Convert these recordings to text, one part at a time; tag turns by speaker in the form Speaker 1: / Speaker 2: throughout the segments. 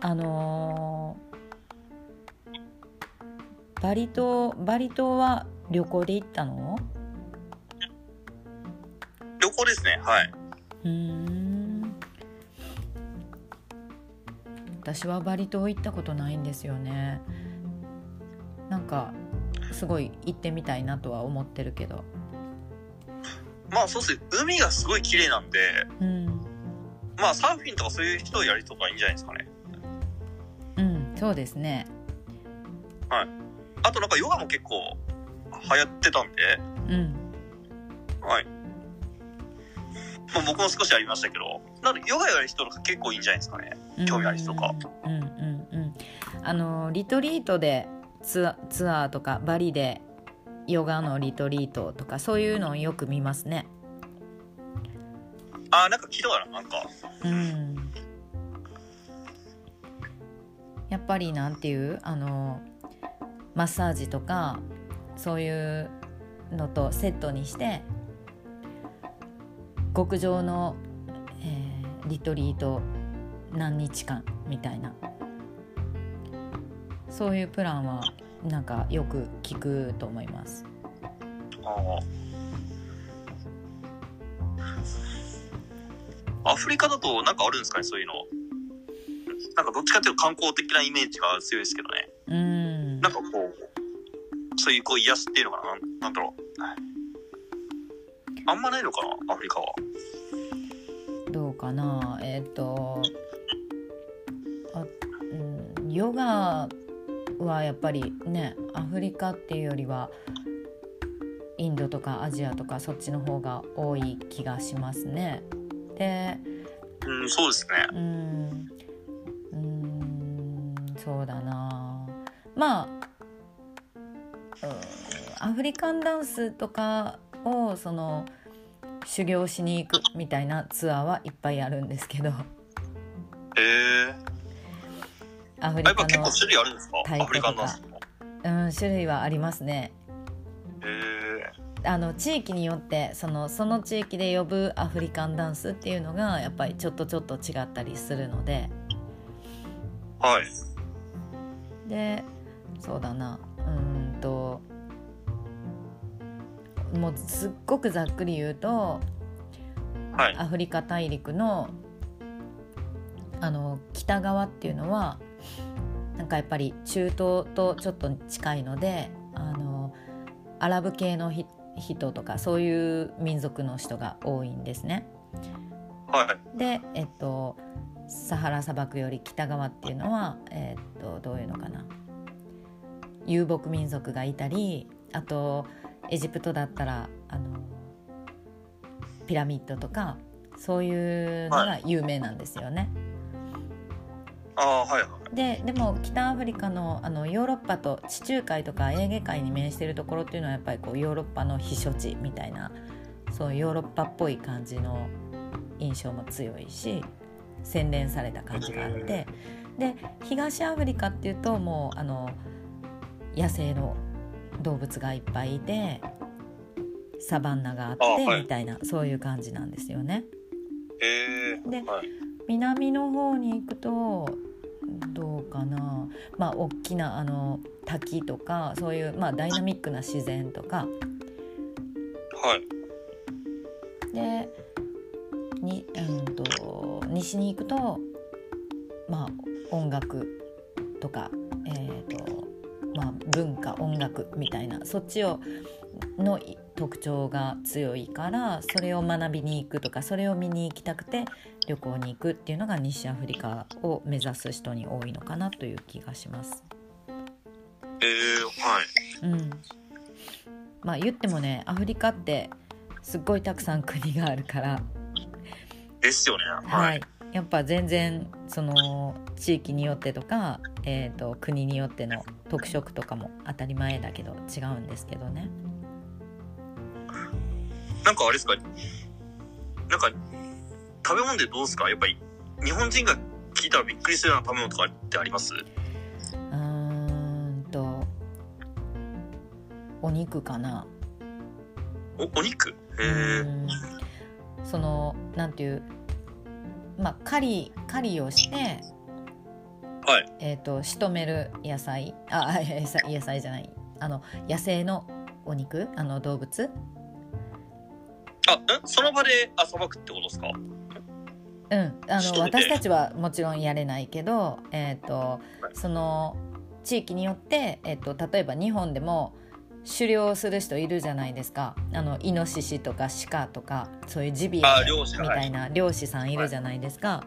Speaker 1: あのーバリ島バリ島は旅行で行ったの？
Speaker 2: 旅行ですね。はい。
Speaker 1: うーん私はバリ島行ったことないんですよねなんかすごい行ってみたいなとは思ってるけど
Speaker 2: まあそうですね。海がすごい綺麗なんで、
Speaker 1: うん
Speaker 2: まあサーフィンとかそういう人をやりとかいいんじゃないですかね。
Speaker 1: うんそうですね。
Speaker 2: あとなんかヨガも結構流行ってたんで、
Speaker 1: うん。
Speaker 2: はい。まあ僕も少しやりましたけど、なんでヨガやる人とか結構いいんじゃないですかね。興味ある人とか。
Speaker 1: うんうんうん。あのリトリートでツアツアーとかバリでヨガのリトリートとかそういうのをよく見ますね。
Speaker 2: あー、なんか聞いたかななんか。
Speaker 1: うんやっぱりなんていう？あのマッサージとかそういうのとセットにして極上の、えーリトリート何日間みたいなそういうプランはなんかよく聞くと思います。
Speaker 2: アフリカだとなんかあるんですかね、そういうの。なんかどっちかっていうと観光的なイメージが強いですけどね。
Speaker 1: うん
Speaker 2: なんかこう、そういうこう癒しっていうのかななんなんだろう。あんまないのかなアフリカは。
Speaker 1: どうかなえっ、とあ、うん、ヨガはやっぱりねアフリカっていうよりはインドとかアジアとかそっちの方が多い気がしますね。で
Speaker 2: うん、そうですね。
Speaker 1: うんうんそうだなまあうんアフリカンダンスとかをその修行しに行くみたいなツアーはいっぱいあるんですけど
Speaker 2: へえ。
Speaker 1: アフリカの
Speaker 2: やっぱ結構、種類あるんですか？アフリカンダンスも。
Speaker 1: うん、種類はありますね
Speaker 2: へえ。
Speaker 1: あの地域によってそのその地域で呼ぶアフリカンダンスっていうのがやっぱりちょっとちょっと違ったりするので
Speaker 2: はい。
Speaker 1: でそうだなうーんともうすっごくざっくり言うと
Speaker 2: はい。
Speaker 1: アフリカ大陸のあの北側っていうのはなんかやっぱり中東とちょっと近いのであのアラブ系のひ人とかそういう民族の人が多いんですね。
Speaker 2: はい。
Speaker 1: で、えっと、サハラ砂漠より北側っていうのは、えっと、どういうのかな遊牧民族がいたりあとエジプトだったらあのピラミッドとかそういうのが有名なんですよね。
Speaker 2: ああ、はいはい。
Speaker 1: ででも北アフリカのあのヨーロッパと地中海とかエーゲ海に面しているところっていうのはやっぱりこうヨーロッパの避暑地みたいなそうヨーロッパっぽい感じの印象も強いし洗練された感じがあってで東アフリカっていうともうあの野生の動物がいっぱいいてサバンナがあって、みたいなそういう感じなんですよね。
Speaker 2: へえ。
Speaker 1: で
Speaker 2: はい。
Speaker 1: 南の方に行くとどうかなまあ大きなあの滝とかそういう、まあ、ダイナミックな自然とか
Speaker 2: はい。
Speaker 1: でに、うん、と西に行くとまあ音楽とか、えーとまあ、文化音楽みたいなそっちをの特徴が強いからそれを学びに行くとかそれを見に行きたくて旅行に行くっていうのが西アフリカを目指す人に多いのかなという気がします。
Speaker 2: ええ、はい。
Speaker 1: うん、まあ言ってもねアフリカってすっごいたくさん国があるから、
Speaker 2: ですよね。
Speaker 1: は
Speaker 2: はいい。
Speaker 1: やっぱ全然その地域によってとか、えー、と国によっての特色とかも当たり前だけど違うんですけどね。
Speaker 2: なんかあれですか？なんか、食べ物でどうですか？やっぱり、日本人が聞いたらびっくりするような食べ物とかってあります？
Speaker 1: うーんとお肉かな。
Speaker 2: お、お肉？へえ。
Speaker 1: うんそのなんていうまあ狩り狩りをして
Speaker 2: はい。
Speaker 1: えー、と仕留める野菜。あ 野菜野菜じゃない。あの野生のお肉？あの動物？
Speaker 2: あ、ん？その場であさばくってことですか？
Speaker 1: うん、あの私たちはもちろんやれないけど、えー、とその地域によって、えー、と例えば日本でも狩猟する人いるじゃないですかあのイノシシとか鹿とかそういうジビエみたいな漁師さんいるじゃないですか、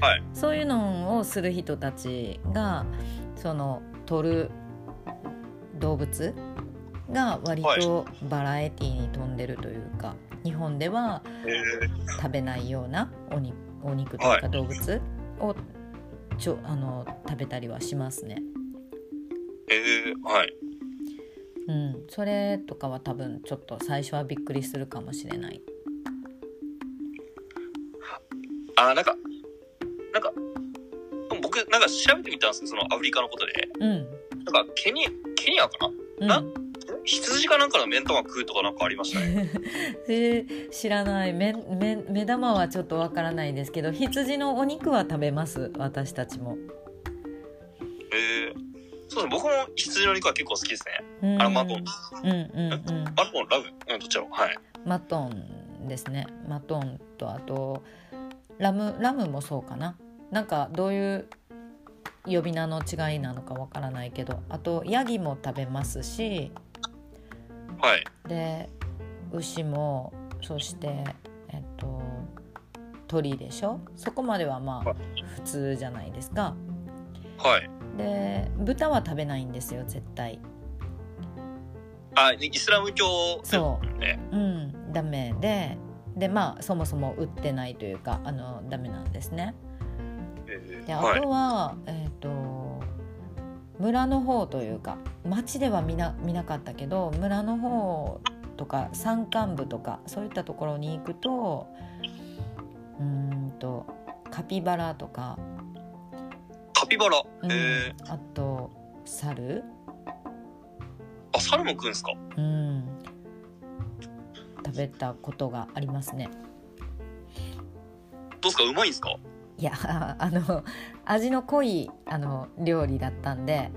Speaker 2: はい。
Speaker 1: そういうのをする人たちがその取る動物が割とバラエティーに富んでるというか、日本では
Speaker 2: え
Speaker 1: 食べないようなお肉お肉と
Speaker 2: はい
Speaker 1: か動物をちょあの食べたりはしますね。
Speaker 2: ー、えー、はい。
Speaker 1: うん、それとかは多分ちょっと最初はびっくりするかもしれない。
Speaker 2: あ、なんか、なんか、僕、なんか調べてみたんですけど、そのアフリカのことで。
Speaker 1: うん、
Speaker 2: なんか、ケニケニアか
Speaker 1: うん、
Speaker 2: な羊かなんかの目ん玉食うとかなんかありましたね。
Speaker 1: え知らない目目目玉はちょっとわからないですけど羊のお肉は食べます私たちも。
Speaker 2: えー、そう僕も羊の肉は結構好きですね。
Speaker 1: うん。
Speaker 2: あのマトン。
Speaker 1: うんうんうん。
Speaker 2: マトン、ラムうん、どっちだろうはい。
Speaker 1: マトンですね。マトンとあとラムラムもそうかな。なんかどういう呼び名の違いなのかわからないけど。あとヤギも食べますし。
Speaker 2: はい。
Speaker 1: で牛もそしてえっと鳥でしょ？そこまではまあ普通じゃないですか。
Speaker 2: はい。
Speaker 1: で豚は食べないんですよ絶対
Speaker 2: あ、イスラム教
Speaker 1: そ
Speaker 2: ね。
Speaker 1: うんダメででまあそもそも売ってないというかあのダメなんですねであ
Speaker 2: えーはい
Speaker 1: と。は、えっ、と村の方というか町では見な見なかったけど村の方とか山間部とかそういったところに行くとうーんとカピバラとか、
Speaker 2: カピバラ。
Speaker 1: うん。
Speaker 2: え
Speaker 1: あと猿、
Speaker 2: ー、あ、猿も食うんすか？
Speaker 1: うん、食べたことがありますね。
Speaker 2: どうすか？うまいんすか？
Speaker 1: いや あの味の濃いあの料理だったんで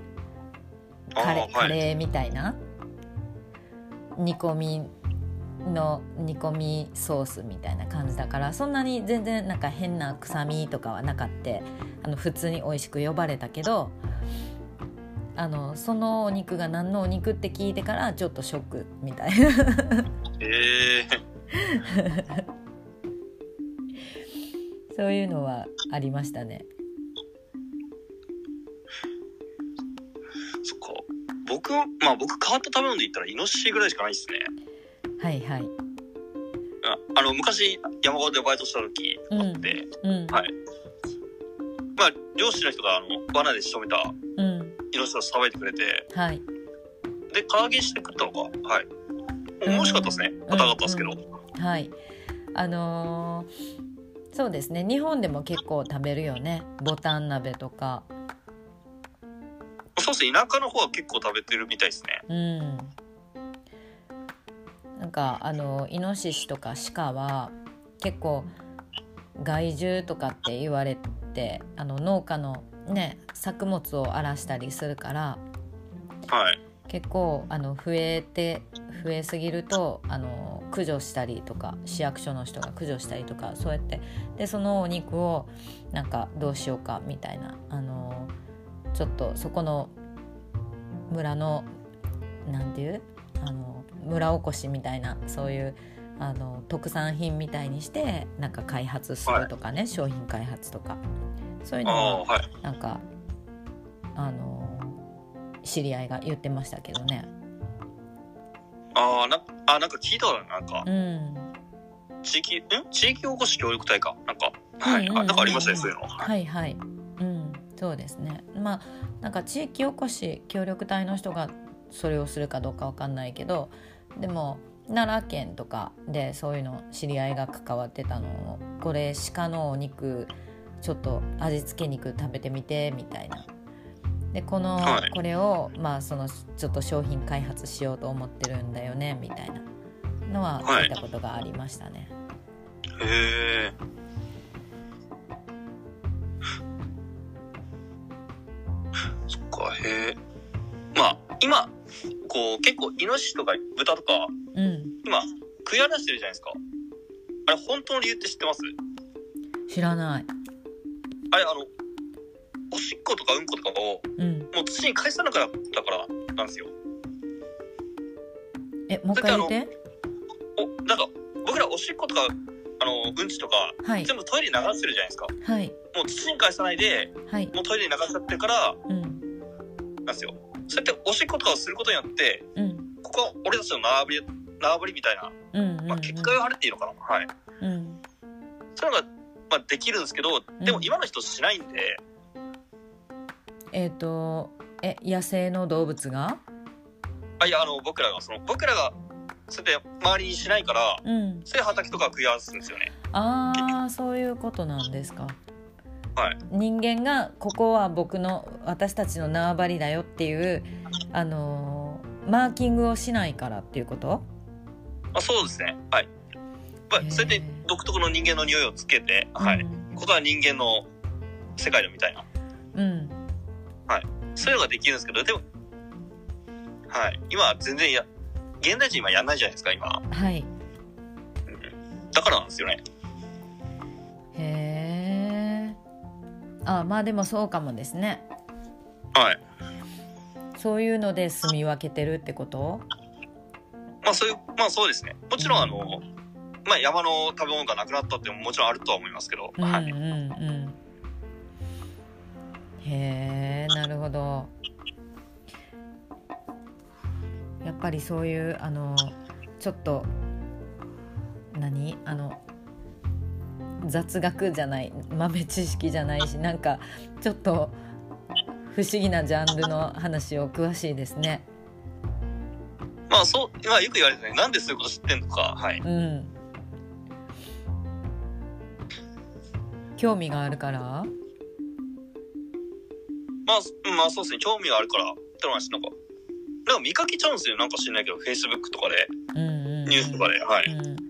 Speaker 1: カレ,、
Speaker 2: あーはい。
Speaker 1: カレーみたいな？煮込みの煮込みソースみたいな感じだからそんなに全然なんか変な臭みとかはなかってあの普通に美味しく呼ばれたけどあのそのお肉が何のお肉って聞いてからちょっとショックみたいな
Speaker 2: えー、
Speaker 1: そういうのはありましたね。
Speaker 2: そっか。僕、まあ僕変わった食べ物で言ったらイノシシぐらいしかないですね。
Speaker 1: はいはい。
Speaker 2: ああの、昔山川でバイトした時
Speaker 1: うん
Speaker 2: で、
Speaker 1: うん
Speaker 2: はいまあ漁師の人があの罠で仕留めた
Speaker 1: うん
Speaker 2: イノシシをさばいてくれて、
Speaker 1: はい。
Speaker 2: で、唐揚げして食ったのか？はい。美味しかったですね。硬かったですけど。
Speaker 1: はい。あのーそうですね。日本でも結構食べるよね。ボタン鍋とか。
Speaker 2: そうですね。田舎の方は結構食べてるみたいですね。
Speaker 1: うん。かあのイノシシとか鹿は結構害獣とかって言われてあの農家のね作物を荒らしたりするから
Speaker 2: はい。
Speaker 1: 結構あの増えて増えすぎるとあの駆除したりとか市役所の人が駆除したりとかそうやってでそのお肉をなんかどうしようかみたいなあのちょっとそこの村のなんていう？あの村おこしみたいなそういうあの特産品みたいにしてなんか開発するとかね、商品開発とかそういう
Speaker 2: あ
Speaker 1: のは
Speaker 2: あ、はい。
Speaker 1: なんかあの知り合いが言ってましたけどね。
Speaker 2: ああ、な、あ、なんか聞いたわ。なんか
Speaker 1: う、ん、
Speaker 2: 地域、ん？地域おこし協力隊か。なんか、はい。あ、
Speaker 1: うんうんうんうん
Speaker 2: なんかありましたね、そういうの。はい。
Speaker 1: はいはい、うん、そうですね。まあなんか地域おこし協力隊の人がそれをするかどうかわかんないけど、でも奈良県とかでそういうの知り合いが関わってたのをこれ鹿のお肉ちょっと味付け肉食べてみてみたいな。でこの、
Speaker 2: はい
Speaker 1: これをまあそのちょっと商品開発しようと思ってるんだよねみたいなのは聞いたことがありましたね。
Speaker 2: へえ。へえ。まあ、今、こう、結構、イノシシとか豚とか、
Speaker 1: うん。
Speaker 2: 今、食い荒らしてるじゃないですか。あれ、本当の理由って知ってます？
Speaker 1: 知らない。
Speaker 2: あれ、あの、おしっことかうんことかを、
Speaker 1: うん。
Speaker 2: もう土に返さなかったからなんですよ。
Speaker 1: えもう一回言って。
Speaker 2: お、なんか、僕らおしっことか、あの、うんちとか、
Speaker 1: はい。
Speaker 2: 全部トイレに流してるじゃないですか。
Speaker 1: はい。
Speaker 2: もう土に返さないで、
Speaker 1: はい。
Speaker 2: もうトイレに流しちゃってるから、
Speaker 1: うん。
Speaker 2: なんですよ。そうやっておしっことかをすることによって、
Speaker 1: うん
Speaker 2: ここは俺たちの縄張り、縄張りみたいな、
Speaker 1: うんうん
Speaker 2: まあ、結界を張れっていいのかな。はい。
Speaker 1: うん
Speaker 2: そういうのが、まあ、できるんですけど、でも今の人しないんで、
Speaker 1: えっ、とえ野生の動物が？
Speaker 2: あ、いや、あの、僕らが、その、僕らが、そうやって周りにしないから、
Speaker 1: うん
Speaker 2: そういう畑とかは食い合わすんですよね。
Speaker 1: ああそういうことなんですか
Speaker 2: はい。
Speaker 1: 人間がここは僕の私たちの縄張りだよっていうあのーマーキングをしないからっていうこと？
Speaker 2: あそうですね。はい。まあそうやって独特の人間の匂いをつけて、はい。ここは人間の世界だみたいな。
Speaker 1: うん
Speaker 2: そういうのができるんですけど、でも、はい。今は全然や、現代人今やんないじゃないですか、今。
Speaker 1: はい
Speaker 2: だからなんですよね。
Speaker 1: へえあまあでもそうかもですね
Speaker 2: はい。
Speaker 1: そういうので住み分けてるってこと？
Speaker 2: まあそういう、まあそうですね。もちろんあの、まあ山の食べ物がなくなったってももちろんあるとは思いますけど、はい。
Speaker 1: うんうんうんへえなるほどやっぱりそういうあのちょっと何？あの雑学じゃない豆知識じゃないしなんかちょっと不思議なジャンルの話を詳しいですね。
Speaker 2: まあそう、まあよく言われてね、なんでそういうこと知ってんのか、はい。
Speaker 1: うん。興味があるから？
Speaker 2: まあ、うんまあそうですね、興味があるから、ってのはなんか、なんか見かけちゃうんですよ、なんか知んないけど、Facebook とかで、
Speaker 1: うんうんうん。
Speaker 2: ニュースとかで、はい。
Speaker 1: うん